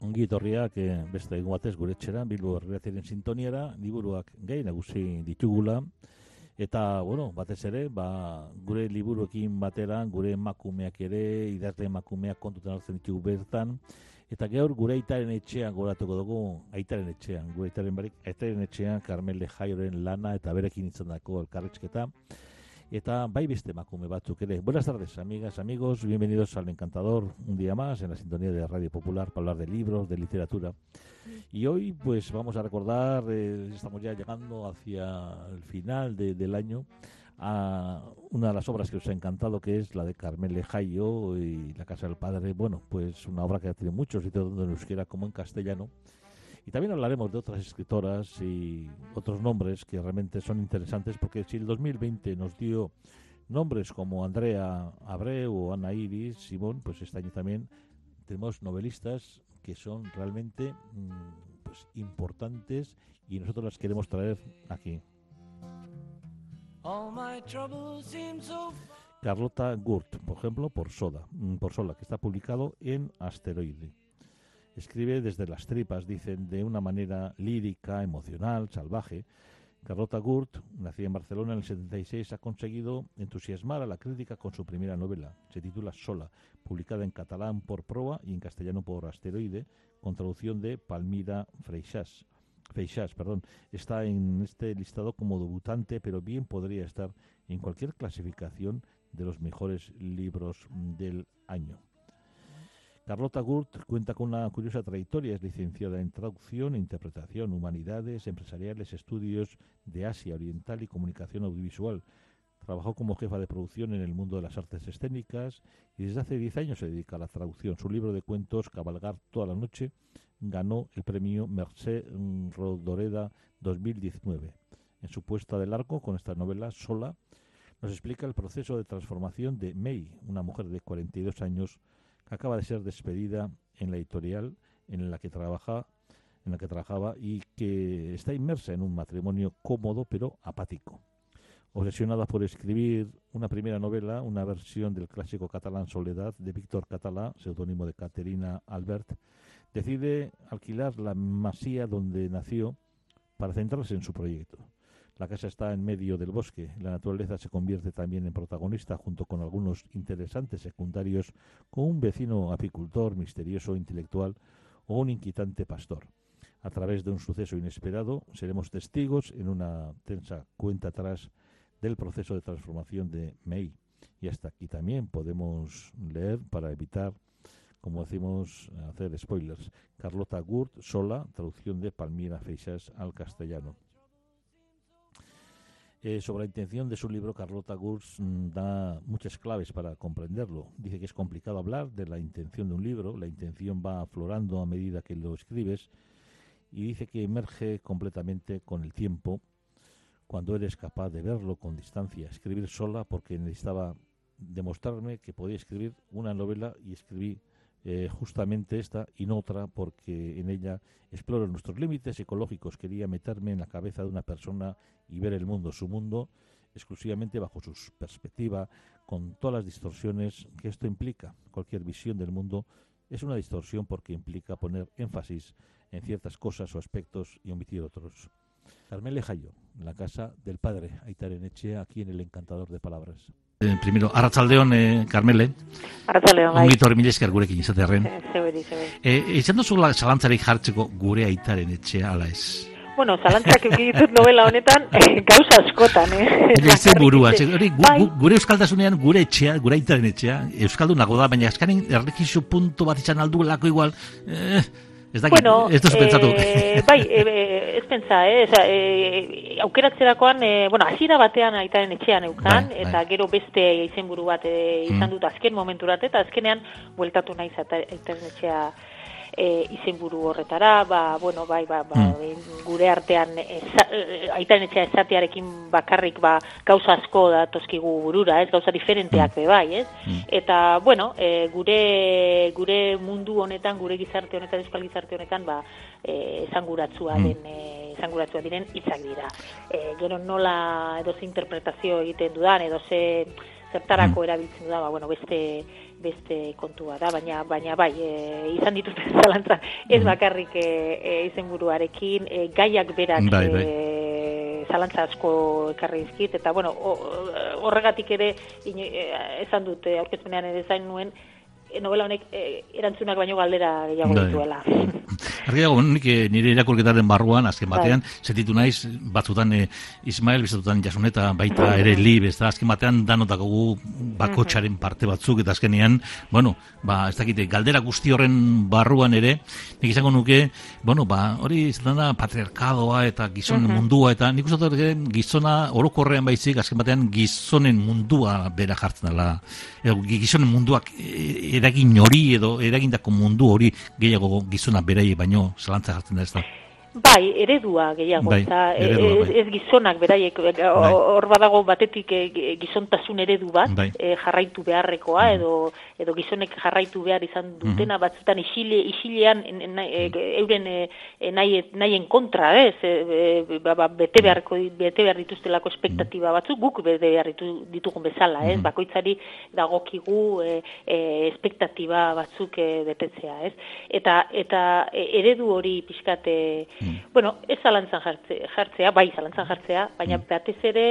Ongi etorriak eh, beste egun batez gure etxera, Bilbo Herriatiren sintoniera, liburuak gehi nagusi ditugula, eta, bueno, batez ere, ba, gure liburuekin batera, gure emakumeak ere, idazle emakumeak kontutan hartzen ditugu bertan, eta gaur gure aitaren etxean goratuko dugu, aitaren etxean, gure aitaren barik, aitaren etxean, Carmele Jaioren lana eta berekin izan dako elkarrizketa, eta bai beste batzuk. Buenas tardes, amigas, amigos, bienvenidos al Encantador, un día más en la sintonía de Radio Popular para hablar de libros, de literatura. Y hoy pues vamos a recordar, eh, estamos ya llegando hacia el final de, del año, a una de las obras que os ha encantado, que es la de Carmel Lejayo y La Casa del Padre. Bueno, pues una obra que ha tenido muchos sitios donde nos quiera como en castellano. Y también hablaremos de otras escritoras y otros nombres que realmente son interesantes, porque si el 2020 nos dio nombres como Andrea Abreu o Ana Iris, Simón, pues este año también tenemos novelistas que son realmente mm, pues, importantes y nosotros las queremos traer aquí. Carlota Gurt, por ejemplo, por Soda, mm, por Sola, que está publicado en Asteroide. Escribe desde las tripas, dicen, de una manera lírica, emocional, salvaje. Carlota Gurt, nacida en Barcelona en el 76, ha conseguido entusiasmar a la crítica con su primera novela. Se titula Sola, publicada en catalán por Proa y en castellano por Asteroide, con traducción de Palmira Freixas. Freixas, perdón, está en este listado como debutante, pero bien podría estar en cualquier clasificación de los mejores libros del año. Carlota Gurt cuenta con una curiosa trayectoria, es licenciada en traducción, interpretación, humanidades, empresariales, estudios de Asia Oriental y comunicación audiovisual. Trabajó como jefa de producción en el mundo de las artes escénicas y desde hace 10 años se dedica a la traducción. Su libro de cuentos, Cabalgar toda la noche, ganó el premio Mercé Rodoreda 2019. En su puesta del arco con esta novela, Sola, nos explica el proceso de transformación de May, una mujer de 42 años acaba de ser despedida en la editorial en la que trabaja en la que trabajaba y que está inmersa en un matrimonio cómodo pero apático. Obsesionada por escribir una primera novela, una versión del clásico catalán Soledad de Víctor Catalá, seudónimo de Caterina Albert, decide alquilar la masía donde nació para centrarse en su proyecto. La casa está en medio del bosque. La naturaleza se convierte también en protagonista junto con algunos interesantes secundarios, con un vecino apicultor misterioso intelectual o un inquietante pastor. A través de un suceso inesperado seremos testigos en una tensa cuenta atrás del proceso de transformación de May. Y hasta aquí también podemos leer para evitar, como decimos, hacer spoilers. Carlota Gurt, sola, traducción de Palmira Feixas al castellano. Eh, sobre la intención de su libro, Carlota Gurs mm, da muchas claves para comprenderlo. Dice que es complicado hablar de la intención de un libro, la intención va aflorando a medida que lo escribes y dice que emerge completamente con el tiempo cuando eres capaz de verlo con distancia, escribir sola porque necesitaba demostrarme que podía escribir una novela y escribí eh, justamente esta y no otra porque en ella exploro nuestros límites psicológicos. Quería meterme en la cabeza de una persona y ver el mundo, su mundo, exclusivamente bajo su perspectiva, con todas las distorsiones que esto implica. Cualquier visión del mundo es una distorsión porque implica poner énfasis en ciertas cosas o aspectos y omitir otros. Carmel Lejayo, la casa del padre Aitaren Echea, aquí en el Encantador de Palabras. Eh, primero, Arratzaldeon, eh, Carmele. Arratzaldeon, bai. Ongito hori mila esker gurekin izatearen. Eh, Zeberi, zeberi. Eh, izan duzula zalantzarik jartzeko gure aitaren etxea ala ez? Bueno, zalantzak ditut novela honetan, eh, gauza askotan, eh? Ez burua, ze, hori, gu, Bai. gu, gure euskaldasunean gure etxea, gure aitaren etxea, euskaldunago da, baina eskanen errekizu puntu bat izan alduelako igual, eh, ez dakit, Bueno, ez duzu pentsatu. eh, bai, eh, ez pentsa, eh, eza, eh, aukeratzerakoan, eh, bueno, hasiera batean aitaren etxean eukan, Bai, bai. eta gero beste izenburu bat eh, izan Mm. dut azken momenturat, eta azkenean bueltatu naiz aita- aitaren etxea e, izenburu horretara, ba, bueno, bai, ba, ba, mm. gure artean eza, aitaren etxea esatearekin bakarrik ba, gauza asko da toskigu burura, ez, gauza diferenteak mm. be bai, ez? Mm. Eta, bueno, e, gure, gure mundu honetan, gure gizarte honetan, euskal gizarte honetan, ba, e, esanguratzua mm. den, e, esanguratzua diren hitzak dira. E, gero nola edo interpretazio egiten dudan, edo ze zertarako mm. erabiltzen da, ba, bueno, beste beste kontua da, baina baina bai, e, izan ditut zalantza, ez mm. bakarrik e, e, izenburuarekin, e, gaiak berak bai, bai. E, zalantza asko ekarri izkit, eta bueno, horregatik ere, ino, e, esan dute, aurkezpenean ere zain nuen, novela honek e, erantzunak baino galdera gehiago bai. dituela. Argiago, nik eh, nire irakurketaren barruan, azken bai. batean, bai. zetitu naiz, batzutan eh, Ismael, bizatutan jasuneta, baita bai. ere li, ez azken batean danotako gu bakotxaren parte batzuk, eta azkenean, bueno, ba, ez dakite, galdera guzti horren barruan ere, nik izango nuke, bueno, ba, hori izaten da patriarkadoa eta gizon mundua, eta nik uste gizona orokorrean baizik, azken batean gizonen mundua bera jartzen dela, gizonen munduak eragin hori edo eragindako mundu hori gehiago gizona berai baino zalantza jartzen da ez da. Bai, eredua gehiago, bai, eredua, ez, bai. ez gizonak beraiek, bai. hor badago batetik e, gizontasun eredu bat, bai. e, jarraitu beharrekoa, mm. edo, edo gizonek jarraitu behar izan mhm. dutena, mm batzutan isile, isilean e, euren e, nahi, nahien kontra, ez, e, ba, ba, bete, beharko, bete behar dituztelako espektatiba batzuk, guk bete behar ditugun bezala, ez, mm bakoitzari dagokigu e, e, espektatiba batzuk e, betetzea, ez, eta, eta eredu hori pixkate, Mm. Bueno, ez zalantzan jartzea, bai zalantzan jartzea, baina mm. batez ere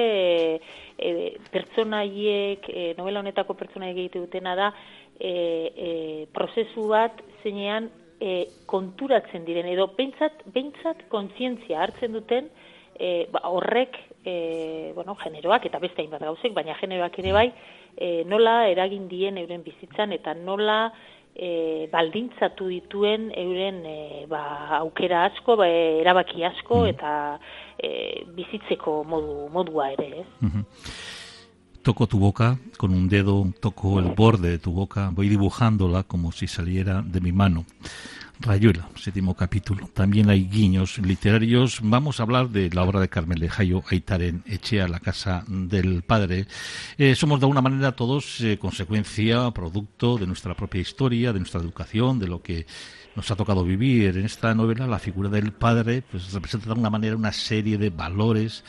e, pertsonaiek, e, novela honetako pertsonaiek egite dutena da, e, e, prozesu bat zeinean e, konturatzen diren, edo behintzat, behintzat kontzientzia hartzen duten, e, ba, horrek, e, bueno, generoak eta beste hainbat gauzek, baina generoak ere bai, e, nola eragin dien euren bizitzan, eta nola e, baldintzatu dituen euren e, ba, aukera asko, ba, erabaki asko mm. eta e, bizitzeko modu, modua ere, ez? Mm Toco tu boca con un dedo, toco el borde de tu boca, voy dibujándola como si saliera de mi mano. Rayuela, séptimo capítulo. También hay guiños literarios. Vamos a hablar de la obra de Carmen Lejayo, Aitaren Echea, La casa del padre. Eh, somos de alguna manera todos eh, consecuencia, producto de nuestra propia historia, de nuestra educación, de lo que nos ha tocado vivir. En esta novela, la figura del padre pues, representa de alguna manera una serie de valores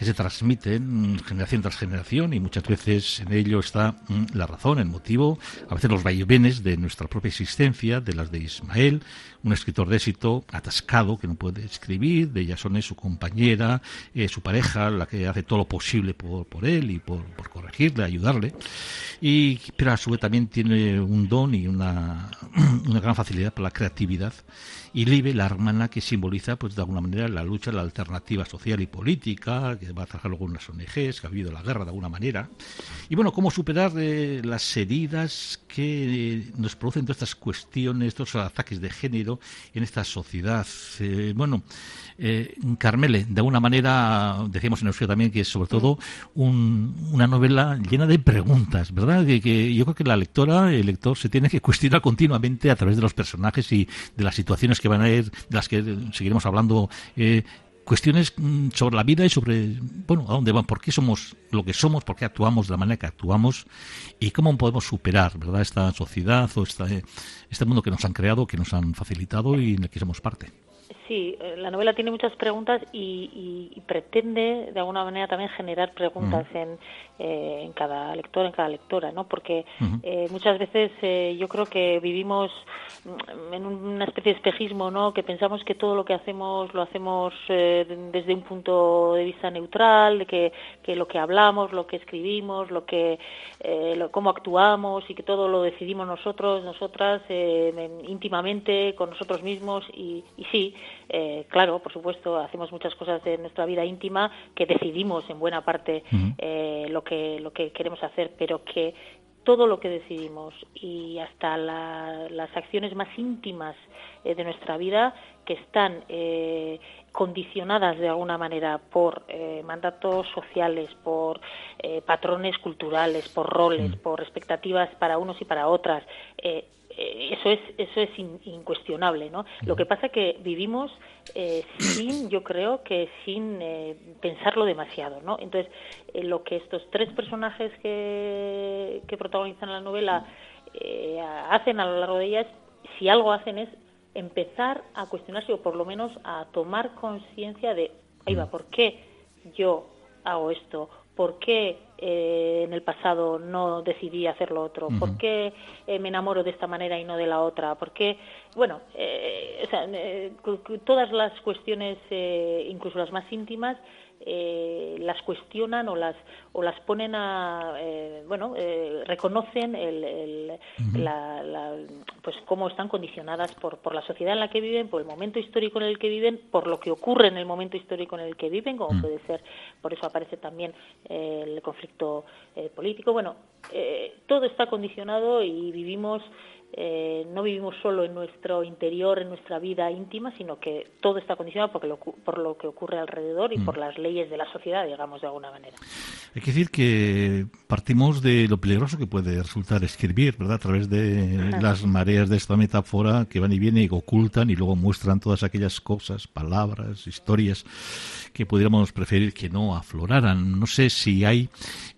que se transmiten generación tras generación y muchas veces en ello está mm, la razón, el motivo, a veces los vaivenes de nuestra propia existencia, de las de Ismael, un escritor de éxito atascado que no puede escribir, de Yasone su compañera, eh, su pareja, la que hace todo lo posible por, por él y por, por, corregirle, ayudarle, y, pero a su vez también tiene un don y una, una gran facilidad para la creatividad y Libe, la hermana que simboliza, pues de alguna manera, la lucha, la alternativa social y política, que va a trabajar luego en las ONGs, que ha habido la guerra de alguna manera. Y bueno, cómo superar eh, las heridas que nos producen todas estas cuestiones, estos ataques de género en esta sociedad. Eh, bueno, eh, Carmele, de alguna manera, decíamos en Euskera también que es sobre todo una novela llena de preguntas, ¿verdad? Que, yo creo que la lectora, el lector, se tiene que cuestionar continuamente a través de los personajes y de las situaciones que van a ir, de las que seguiremos hablando. Eh, cuestiones mm, sobre la vida y sobre, bueno, a dónde van, por qué somos lo que somos, por qué actuamos de la manera que actuamos y cómo podemos superar, ¿verdad?, esta sociedad o este, este mundo que nos han creado, que nos han facilitado y en el que somos parte. Sí, eh, la novela tiene muchas preguntas y, pretende, de alguna manera, también generar preguntas en, eh, en, cada lector, en cada lectora, ¿no? Porque eh, muchas veces yo creo que vivimos mm, en una especie de espejismo, ¿no? Que pensamos que todo lo que hacemos lo hacemos desde un punto de vista neutral, de que, que, lo que hablamos, lo que escribimos, lo que, lo, cómo actuamos y que todo lo decidimos nosotros, nosotras, íntimamente, con nosotros mismos y, y sí, eh, claro, por supuesto, hacemos muchas cosas de nuestra vida íntima que decidimos en buena parte eh, lo que lo que queremos hacer, pero que todo lo que decidimos y hasta las acciones más íntimas eh, de nuestra vida que están condicionadas de alguna manera por mandatos sociales, por patrones culturales, por roles, por expectativas para unos y para otras, eso es eso es incuestionable no lo que pasa que vivimos eh, sin yo creo que sin eh, pensarlo demasiado no entonces lo que estos tres personajes que, que protagonizan la novela hacen a lo largo de ellas si algo hacen es empezar a cuestionarse o por lo menos a tomar conciencia de ahí va por qué yo hago esto por qué eh, en el pasado no decidí hacer lo otro, por qué eh, me enamoro de esta manera y no de la otra, por qué, bueno, eh, o sea, todas las cuestiones, incluso las más íntimas, eh, las cuestionan o las o las ponen a eh, bueno eh, reconocen el, la, pues cómo están condicionadas por por la sociedad en la que viven por el momento histórico en el que viven por lo que ocurre en el momento histórico en el que viven como mm. puede ser por eso aparece también el conflicto político bueno todo está condicionado y vivimos eh, no vivimos solo en nuestro interior, en nuestra vida íntima, sino que todo está condicionado por lo, por lo que ocurre alrededor y mm. por las leyes de la sociedad, digamos, de alguna manera. Hay que decir que partimos de lo peligroso que puede resultar escribir, ¿verdad? A través de las mareas de esta metáfora que van y vienen y ocultan y luego muestran todas aquellas cosas, palabras, historias que pudiéramos preferir que no afloraran. No sé si hay,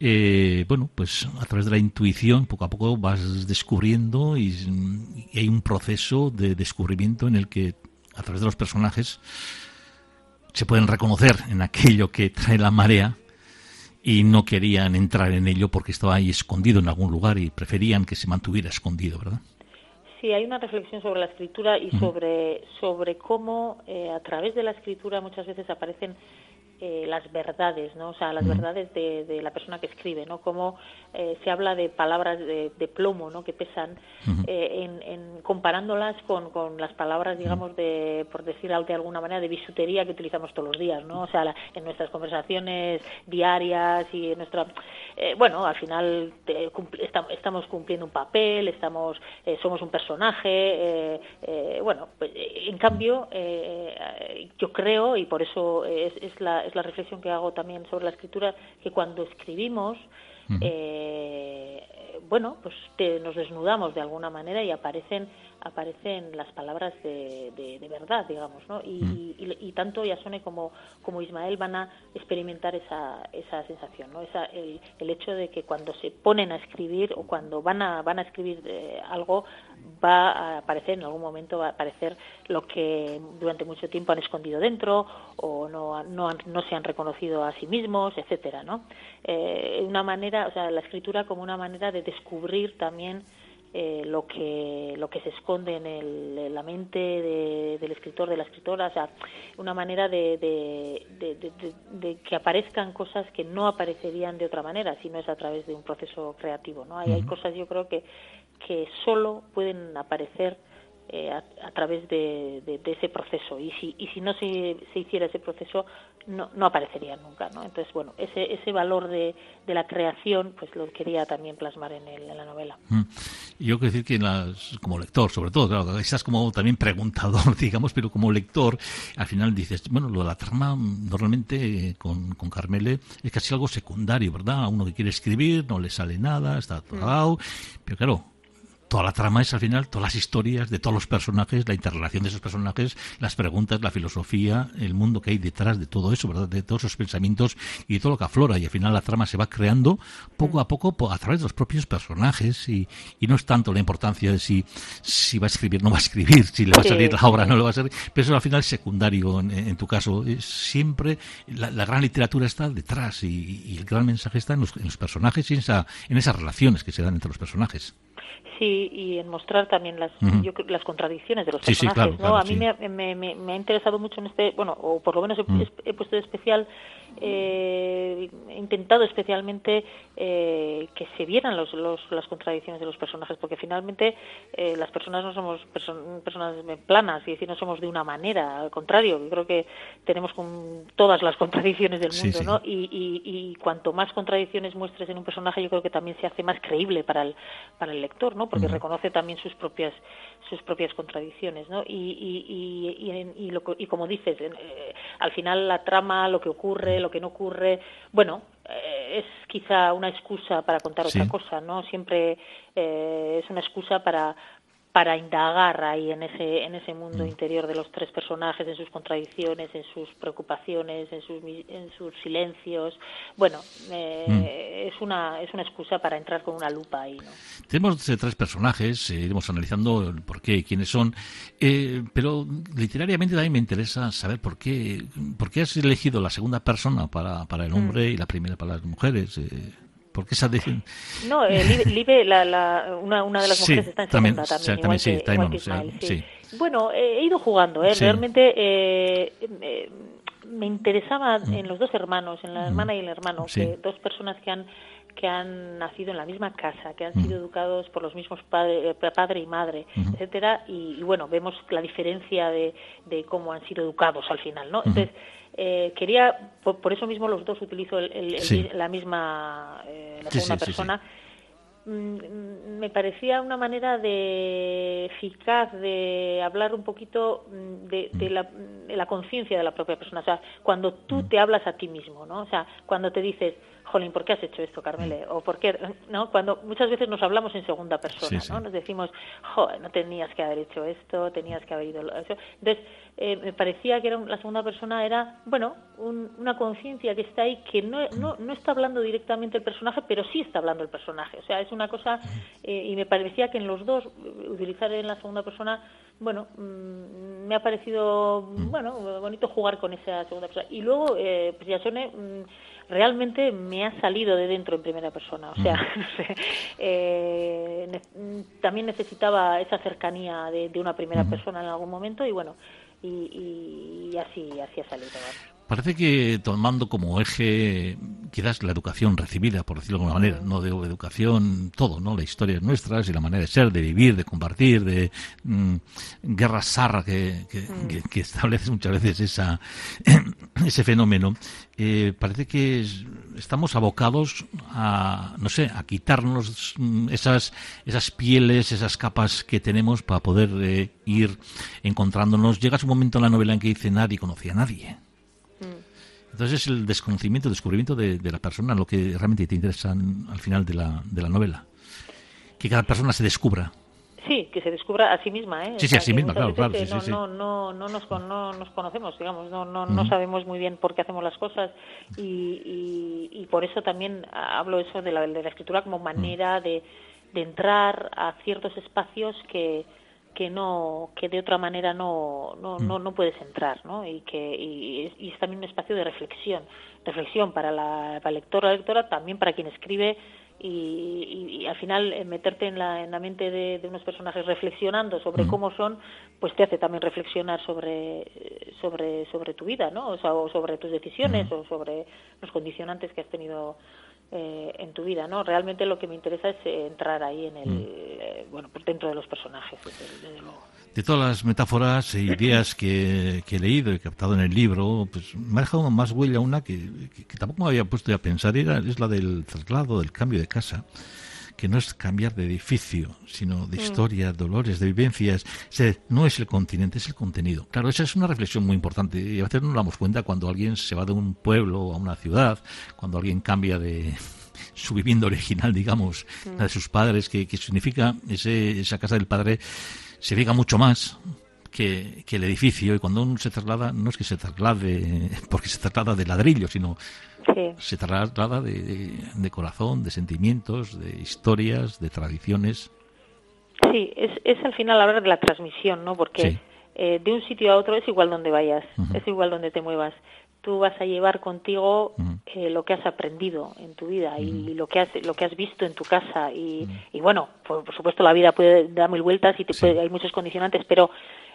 eh, bueno, pues a través de la intuición, poco a poco vas descubriendo y y hay un proceso de descubrimiento en el que a través de los personajes se pueden reconocer en aquello que trae la marea y no querían entrar en ello porque estaba ahí escondido en algún lugar y preferían que se mantuviera escondido, ¿verdad? Sí, hay una reflexión sobre la escritura y sobre, sobre cómo eh, a través de la escritura muchas veces aparecen eh, las verdades, ¿no? O sea, las verdades de, la persona que escribe, ¿no? Como eh, se habla de palabras de, plomo, ¿no? Que pesan, eh, en, comparándolas con, con, las palabras, digamos, de, por decirlo de alguna manera, de bisutería que utilizamos todos los días, ¿no? O sea, en nuestras conversaciones diarias y en nuestra... bueno, al final estamos cumpliendo un papel, estamos somos un personaje, bueno, pues, en cambio, yo creo, y por eso es, es la la reflexión que hago también sobre la escritura, que cuando escribimos, eh, bueno, pues nos desnudamos de alguna manera y aparecen aparecen las palabras de, de, verdad, digamos, ¿no? Y, y, tanto Yasone como, como Ismael van a experimentar esa, esa sensación, ¿no? Esa, el, el hecho de que cuando se ponen a escribir o cuando van a, van a escribir eh, algo, va a aparecer, en algún momento va a aparecer lo que durante mucho tiempo han escondido dentro o no, no, no se han reconocido a sí mismos, etcétera, ¿no? Eh, una manera, o sea, la escritura como una manera de descubrir también eh, lo que lo que se esconde en, la mente del escritor de la escritora o sea una manera de, de, que aparezcan cosas que no aparecerían de otra manera si no es a través de un proceso creativo no hay, hay cosas yo creo que que solo pueden aparecer eh, a, través de, ese proceso y si, y si no se, se hiciera ese proceso no, no aparecería nunca ¿no? entonces bueno ese, ese valor de, de la creación pues lo quería también plasmar en, el, en la novela mm. yo quiero decir que las, como lector sobre todo claro estás como también preguntador digamos pero como lector al final dices bueno lo de la trama normalmente eh, con, con Carmele es casi algo secundario verdad a uno que quiere escribir no le sale nada está atorado mm. pero claro toda la trama es al final todas las historias de todos los personajes, la interrelación de esos personajes, las preguntas, la filosofía, el mundo que hay detrás de todo eso, ¿verdad? De todos esos pensamientos y de todo lo que aflora. Y al final la trama se va creando poco a poco a través de los propios personajes y, no es tanto la importancia de si, si va a escribir, no va a escribir, si le va a salir la obra, no le va a salir. Pero eso al final es secundario en, tu caso. siempre la, gran literatura está detrás y, el gran mensaje está en los, en los personajes y en, esa, en esas relaciones que se dan entre los personajes. Sí, y en mostrar también las, las contradicciones de los personajes. ¿no? a mí me, me, ha interesado mucho en este, bueno, o por lo menos he, puesto de especial, eh, he intentado especialmente eh, que se vieran los, los, las contradicciones de los personajes, porque finalmente eh, las personas no somos personas planas, y decir, no somos de una manera, al contrario, yo creo que tenemos con todas las contradicciones del mundo, ¿no? Y, y, y cuanto más contradicciones muestres en un personaje, yo creo que también se hace más creíble para el, para el lector, ¿no? Porque reconoce también sus propias sus propias contradicciones, ¿no? Y, y, y, y, lo, y como dices, eh, al final la trama, lo que ocurre, lo que no ocurre, bueno, eh, es quizá una excusa para contar otra cosa, ¿no? Siempre eh, es una excusa para para indagar ahí en ese en ese mundo mm. interior de los tres personajes en sus contradicciones en sus preocupaciones en sus en sus silencios bueno eh, mm. es una es una excusa para entrar con una lupa ahí ¿no? tenemos tres personajes eh, iremos analizando el por qué quiénes son eh, pero literariamente también me interesa saber por qué por qué has elegido la segunda persona para para el hombre mm. y la primera para las mujeres ¿Por qué esa No, eh, Libe, la, la, una, una, de las mujeres está en segunda también. también sí, que, sí. Bueno, he ido jugando, ¿eh? realmente eh, me interesaba mm. en los dos hermanos, en la mm. hermana y el hermano, que dos personas que han que han nacido en la misma casa, que han sido mm. educados por los mismos padre, eh, padre y madre, etcétera, y, bueno, vemos la diferencia de, de, cómo han sido educados al final, ¿no? Entonces, eh, quería, por, eso mismo los dos utilizo el, la misma, eh, la segunda persona. Mm, me parecía una manera de eficaz de hablar un poquito mm, de, de la, conciencia de la propia persona. O sea, cuando tú te hablas a ti mismo, ¿no? O sea, cuando te dices, jolín, ¿por qué has hecho esto, Carmele? O por qué, ¿no? Cuando muchas veces nos hablamos en segunda persona, ¿no? Nos decimos, joder, no tenías que haber hecho esto, tenías que haber ido eso. Entonces, eh, me parecía que era la segunda persona era, bueno, una conciencia que está ahí que no, no, no está hablando directamente el personaje, pero sí está hablando el personaje. O sea, es una cosa, eh, y me parecía que en los dos, utilizar en la segunda persona, bueno, mm, me ha parecido, bueno, bonito jugar con esa segunda persona. Y luego, eh, pues ya suene, mm, realmente me ha salido de dentro en primera persona. O sea, eh, también necesitaba esa cercanía de, una primera persona en algún momento y bueno, y, así, así ha salido. Parece que tomando como eje quizás la educación recibida, por decirlo de alguna manera, no de educación, todo, ¿no? La historia nuestras y la manera de ser, de vivir, de compartir, de mm, guerra sarra que, mm. que, establece muchas veces esa, ese fenómeno. Eh, parece que estamos abocados a, no sé, a quitarnos mm, esas, esas pieles, esas capas que tenemos para poder eh, ir encontrándonos. Llega un momento en la novela en que dice nadie conocía a nadie. Entonces es el desconocimiento, el descubrimiento de, la persona lo que realmente te interesa al final de la, de la novela. Que cada persona se descubra. Sí, que se descubra a sí misma, ¿eh? Sí, sí, a sí misma, claro, claro. no, no, no, nos, no nos conocemos, digamos, no, no, no sabemos muy bien por qué hacemos las cosas y, y, por eso también hablo eso de la, de la escritura como manera de, de entrar a ciertos espacios que, que no que de otra manera no no, mm. no, no puedes entrar ¿no? y que y, es también un espacio de reflexión reflexión para la, para el lector la lectora también para quien escribe y, y, al final eh, meterte en la, en la mente de, de unos personajes reflexionando sobre mm. cómo son pues te hace también reflexionar sobre sobre sobre tu vida no o, sea, o sobre tus decisiones mm. o sobre los condicionantes que has tenido eh, en tu vida, ¿no? Realmente lo que me interesa es eh, entrar ahí en el, mm. eh, bueno, pues dentro de los personajes, De todas las metáforas e ideas que, he leído y captado en el libro, pues me ha dejado más huella una que, tampoco me había puesto a pensar, era, es la del traslado, del cambio de casa que no es cambiar de edificio, sino de mm. historia, dolores, de vivencias. no es el continente, es el contenido. Claro, esa es una reflexión muy importante y a veces no nos damos cuenta cuando alguien se va de un pueblo a una ciudad, cuando alguien cambia de su vivienda original, digamos, mm. la de sus padres, que, significa ese, esa casa del padre, significa mucho más que, que, el edificio y cuando uno se traslada no es que se traslade porque se traslada de ladrillo sino se trata de, corazón, de sentimientos, de historias, de tradiciones. Sí, es, es al final hablar de la transmisión, ¿no? Porque eh, de un sitio a otro es igual donde vayas, es igual donde te muevas. Tú vas a llevar contigo eh, lo que has aprendido en tu vida y lo que has lo que has visto en tu casa y, y bueno, por, supuesto la vida puede dar mil vueltas y te hay muchos condicionantes, pero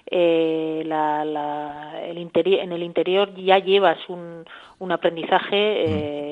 eh, la, la, el interior, en el interior ya llevas un, un aprendizaje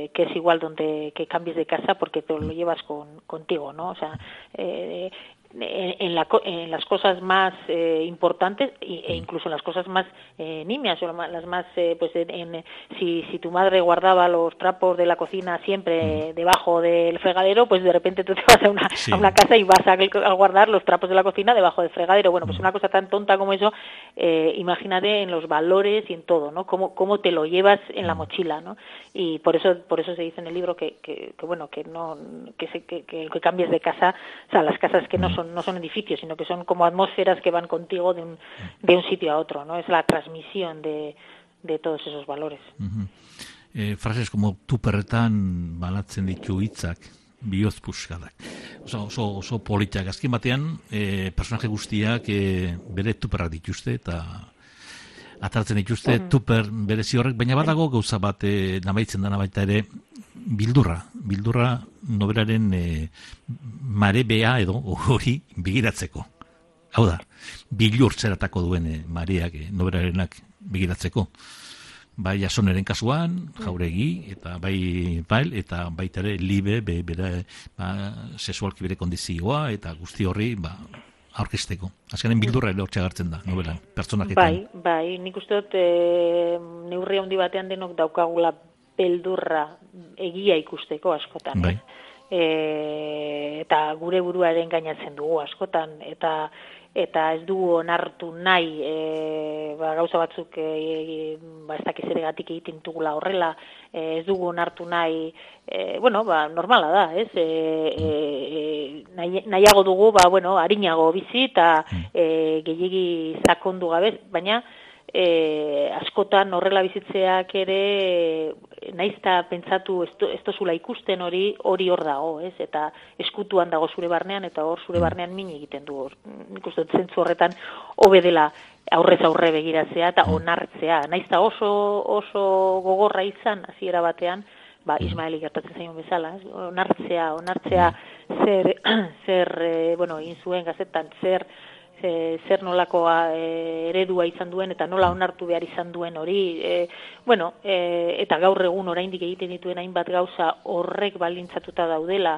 eh, que es igual donde que cambies de casa porque te lo llevas con, contigo, ¿no? O sea, eh, en, la, en, las cosas más eh, importantes e incluso en las cosas más eh, nimias o las más eh, pues en, si, si tu madre guardaba los trapos de la cocina siempre debajo del fregadero pues de repente tú te vas a una, a una casa y vas a, guardar los trapos de la cocina debajo del fregadero. Bueno pues una cosa tan tonta como eso eh, imagínate en los valores y en todo no cómo, cómo te lo llevas en la mochila no y por eso por eso se dice en el libro que, que, bueno que no que, se, que, que, que cambies de casa o sea las casas que no son son, no son edificios, sino que son como atmósferas que van contigo de un, de un sitio a otro, ¿no? Es la transmisión de, de todos esos valores. eh, frases como tuperretan balatzen ditu hitzak, bioz puskadak. Oso, oso, oso politak. Azken batean, eh, personaje guztiak eh, bere tuperrak dituzte, eta atartzen dituzte mm tuper berezi horrek, baina badago gauza bat eh, nabaitzen dana baita ere, bildurra, bildurra noberaren eh, mare edo hori begiratzeko. Hau da, bilur zeratako duen eh, mareak eh, noberarenak begiratzeko. Bai jasoneren kasuan, jauregi, eta bai bail, eta baita ere libe, be, bere, ba, sesualki bere kondizioa, eta guzti horri, ba, aurkesteko. Azkenen bildurra ere hortxe agartzen da, nobelan, pertsonak Bai, bai, nik uste dut, e, neurri handi batean denok daukagula beldurra egia ikusteko askotan. Bai. E, eta gure buruaren gainatzen dugu askotan, eta eta ez du onartu nahi e, ba, gauza batzuk e, ba, ez dakiz ere gatik egiten dugula horrela, e, ez dugu onartu nahi, e, bueno, ba, normala da, ez? E, e, e nahiago dugu, ba, bueno, harinago bizi eta e, gehiagi zakondu gabe, baina e, askotan horrela bizitzeak ere naizta pentsatu ez tozula ikusten hori hori hor dago, ez? Eta eskutuan dago zure barnean eta hor zure mm. barnean min egiten du. Nik uste zentzu horretan hobe dela aurrez aurre begiratzea eta mm. onartzea. Naizta oso oso gogorra izan hasiera batean, ba mm. Ismaeli gertatzen zaion bezala, onartzea, onartzea zer zer eh, bueno, in zuen gazetan zer e, zer nolakoa e, eredua izan duen eta nola onartu behar izan duen hori e, bueno, e, eta gaur egun oraindik egiten dituen hainbat gauza horrek balintzatuta daudela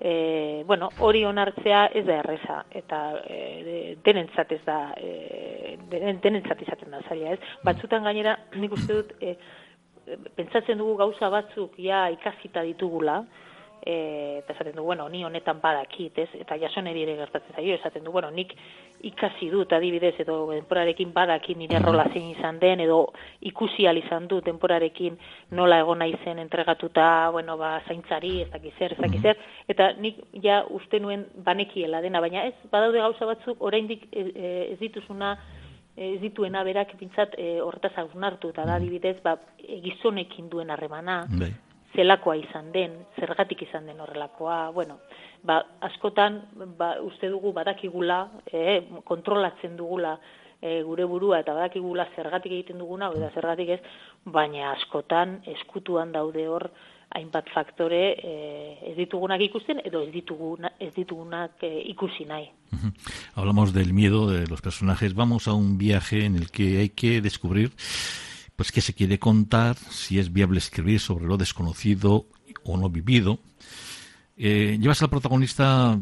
e, bueno, hori onartzea ez da erreza eta e, denentzat ez da e, denentzat izaten da zaila ez? Batzutan gainera nik uste dut e, pentsatzen dugu gauza batzuk ja ikasita ditugula e, eta esaten du, bueno, ni honetan badakit, ez? Eta jasoneri ere gertatzen zaio, esaten du, bueno, nik ikasi dut adibidez, edo temporarekin badakit nire rola zein izan den, edo ikusi izan du temporarekin nola egon naizen entregatuta, bueno, ba, zaintzari, ez dakiz zer, ez dakiz zer, eta nik ja uste nuen banekiela dena, baina ez, badaude gauza batzuk, oraindik ez, e, ez dituzuna, ez dituena berak pintzat e, horretaz hartu eta da adibidez ba, gizonekin duen harremana, bai zelakoa izan den, zergatik izan den horrelakoa, bueno, ba, askotan ba, uste dugu badakigula, e, kontrolatzen dugula e, gure burua eta badakigula zergatik egiten duguna, eta zergatik ez, baina askotan eskutuan daude hor hainbat faktore e, ez ditugunak ikusten edo ez, dituguna, ez ditugunak e, ikusi nahi. Hablamos del miedo de los personajes. Vamos a un viaje en el que hay que descubrir pues qué se quiere contar, si es viable escribir sobre lo desconocido o no vivido. Eh, llevas al protagonista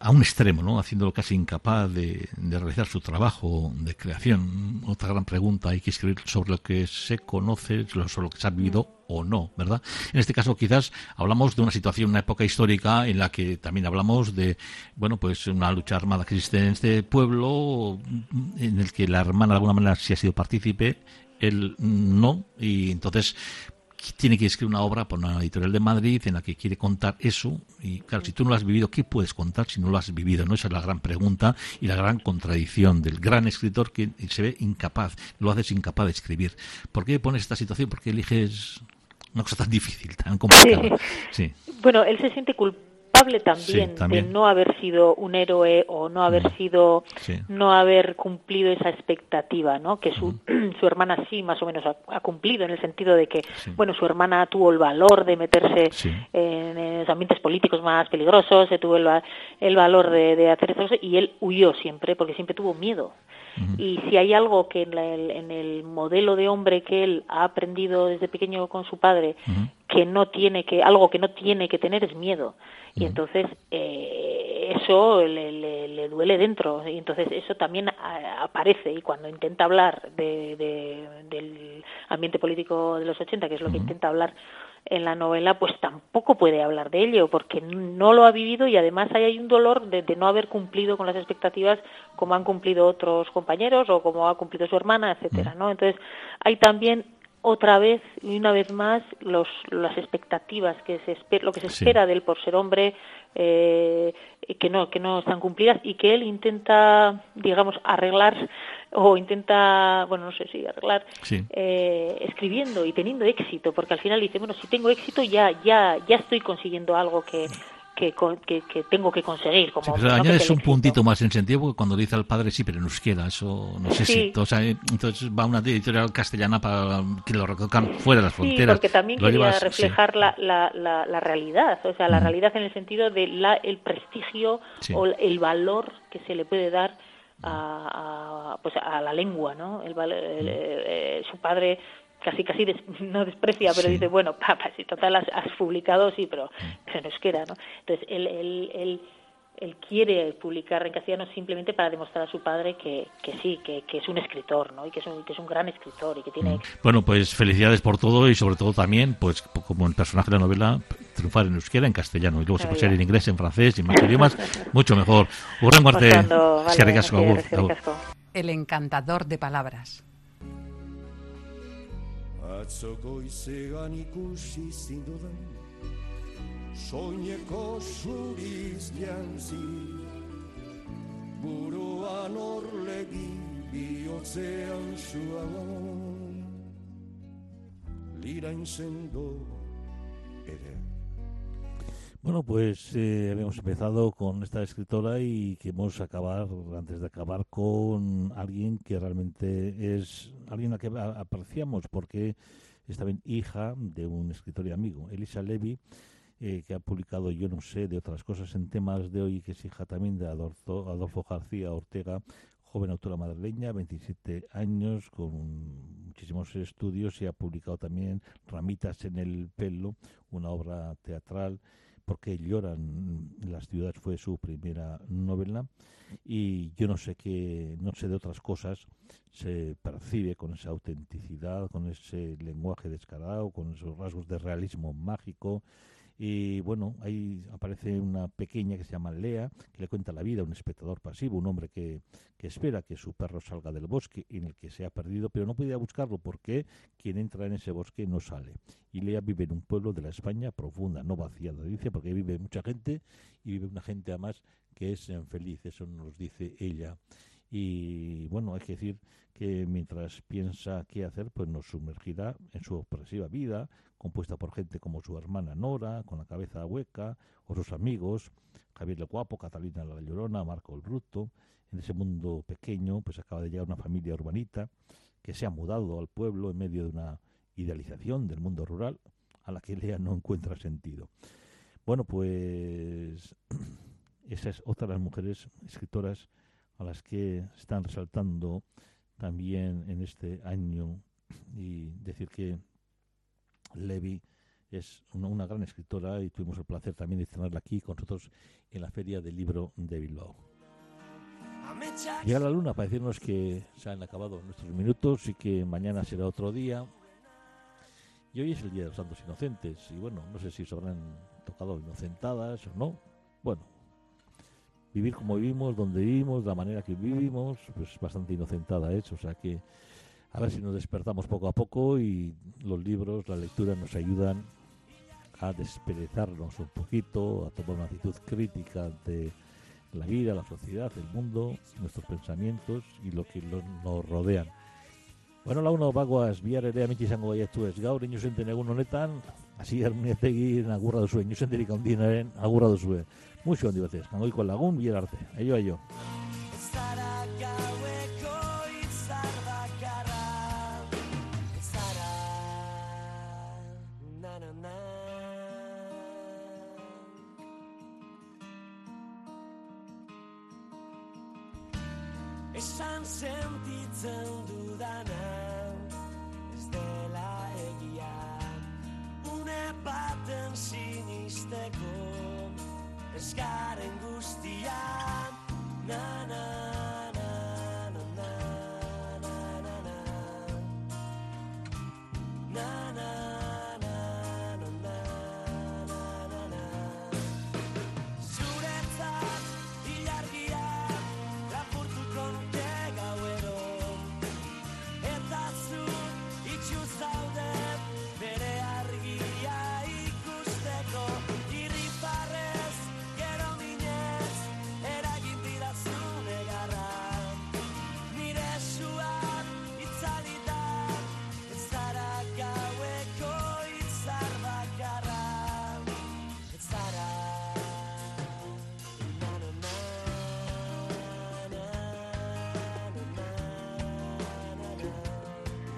a un extremo, ¿no? haciéndolo casi incapaz de, realizar su trabajo de creación. Otra gran pregunta, hay que escribir sobre lo que se conoce, sobre lo que se ha vivido o no, ¿verdad? En este caso quizás hablamos de una situación, una época histórica en la que también hablamos de, bueno, pues una lucha armada que existe en este pueblo, en el que la hermana de alguna manera sí ha sido partícipe él no, y entonces tiene que escribir una obra por una editorial de Madrid en la que quiere contar eso. Y claro, si tú no lo has vivido, ¿qué puedes contar si no lo has vivido? ¿no? Esa es la gran pregunta y la gran contradicción del gran escritor que se ve incapaz, lo haces incapaz de escribir. ¿Por qué pones esta situación? ¿Por qué eliges una cosa tan difícil, tan complicada? Sí. Bueno, él se siente culpable también, de no haber sido un héroe o no haber mm. sido, no haber cumplido esa expectativa, ¿no? Que su, su hermana sí más o menos ha, cumplido en el sentido de que, bueno, su hermana tuvo el valor de meterse en, los ambientes políticos más peligrosos, se tuvo el, el valor de, de hacer eso y él huyó siempre porque siempre tuvo miedo. Y si hay algo que en, el, en, el, modelo de hombre que él ha aprendido desde pequeño con su padre, que no tiene que, algo que no tiene que tener es miedo. Y entonces eh, eso le, le, duele dentro. Y entonces eso también aparece. Y cuando intenta hablar de, del ambiente político de los 80, que es lo que intenta hablar en la novela, pues tampoco puede hablar de ello, porque no lo ha vivido y además hay un dolor de, no haber cumplido con las expectativas como han cumplido otros compañeros o como ha cumplido su hermana, etcétera, ¿no? Entonces hay también otra vez y una vez más los, las expectativas que se lo que se espera de él por ser hombre eh, que no que no están cumplidas y que él intenta digamos arreglar o intenta bueno no sé si arreglar eh, escribiendo y teniendo éxito porque al final dice bueno si tengo éxito ya ya ya estoy consiguiendo algo que que, que, tengo que conseguir. Como, sí, pero añades un puntito más en sentido, porque cuando dice al padre, sí, pero en euskera, eso no sé si. O sea, entonces va una editorial castellana para que lo recojan fuera de las fronteras. Sí, porque también quería reflejar la, la, la, realidad, o sea, la realidad en el sentido de la, el prestigio o el valor que se le puede dar a, pues a la lengua, ¿no? El, eh, su padre casi casi no desprecia, pero dice, bueno, papá, si total has, publicado, sí, pero, pero no es que era, ¿no? Entonces, él, él, él, él, quiere publicar en castellano simplemente para demostrar a su padre que, que sí, que, que, es un escritor, ¿no? Y que es un, que es un gran escritor y que tiene... Mm. Bueno, pues felicidades por todo y sobre todo también, pues como el personaje de la novela, triunfar en euskera, en castellano, y luego se puede ser en inglés, en francés y en más idiomas, mucho mejor. El encantador de palabras. Atzo goizegan ikusi zindudan Soineko zuriz jantzi. Buruan orlegi bihotzean zuagon Lirain sendo ere Bueno, pues eh, habíamos empezado con esta escritora y queremos acabar, antes de acabar, con alguien que realmente es alguien a que apreciamos porque es también hija de un escritor y amigo, Elisa Levy, eh, que ha publicado, yo no sé, de otras cosas en temas de hoy, que es hija también de Adolfo, Adolfo García Ortega, joven autora madrileña, 27 años, con muchísimos estudios y ha publicado también Ramitas en el pelo, una obra teatral porque lloran las ciudades fue su primera novela. Y yo no sé qué no sé de otras cosas se percibe con esa autenticidad con ese lenguaje descarado con esos rasgos de realismo mágico y bueno, ahí aparece una pequeña que se llama Lea, que le cuenta la vida a un espectador pasivo, un hombre que, que espera que su perro salga del bosque en el que se ha perdido, pero no puede buscarlo porque quien entra en ese bosque no sale. Y Lea vive en un pueblo de la España profunda, no vaciada, dice, porque vive mucha gente y vive una gente además que es feliz, eso nos dice ella. Y bueno, hay que decir que mientras piensa qué hacer, pues nos sumergirá en su opresiva vida, compuesta por gente como su hermana Nora, con la cabeza hueca, o sus amigos, Javier el Guapo, Catalina la Llorona, Marco el Bruto. En ese mundo pequeño, pues acaba de llegar una familia urbanita que se ha mudado al pueblo en medio de una idealización del mundo rural a la que Lea no encuentra sentido. Bueno, pues esa es otra de las mujeres escritoras a las que están resaltando también en este año y decir que Levi es una, gran escritora y tuvimos el placer también de tenerla aquí con nosotros en la Feria del Libro de Bilbao. Llega la luna para decirnos que se han acabado nuestros minutos y que mañana será otro día. Y hoy es el Día de los Santos Inocentes. Y bueno, no sé si se habrán tocado inocentadas o no. Bueno, vivir como vivimos, donde vivimos, la manera que vivimos, pues bastante inocentada es. O sea que a ver si nos despertamos poco a poco y los libros, la lectura nos ayudan a desperezarnos un poquito, a tomar una actitud crítica ante la vida, la sociedad, el mundo, nuestros pensamientos y lo que nos rodean. Bueno, la uno bagoaz bihar ere amitsi izango gaiatu ez gaur inusenten egun honetan, hasi armuniategin agurra duzue, inusenterik handinaren agurra duzue. Muxo handi batez, kangoiko lagun, bihar arte. Aio, aio. ez garen guztia, na, na, na.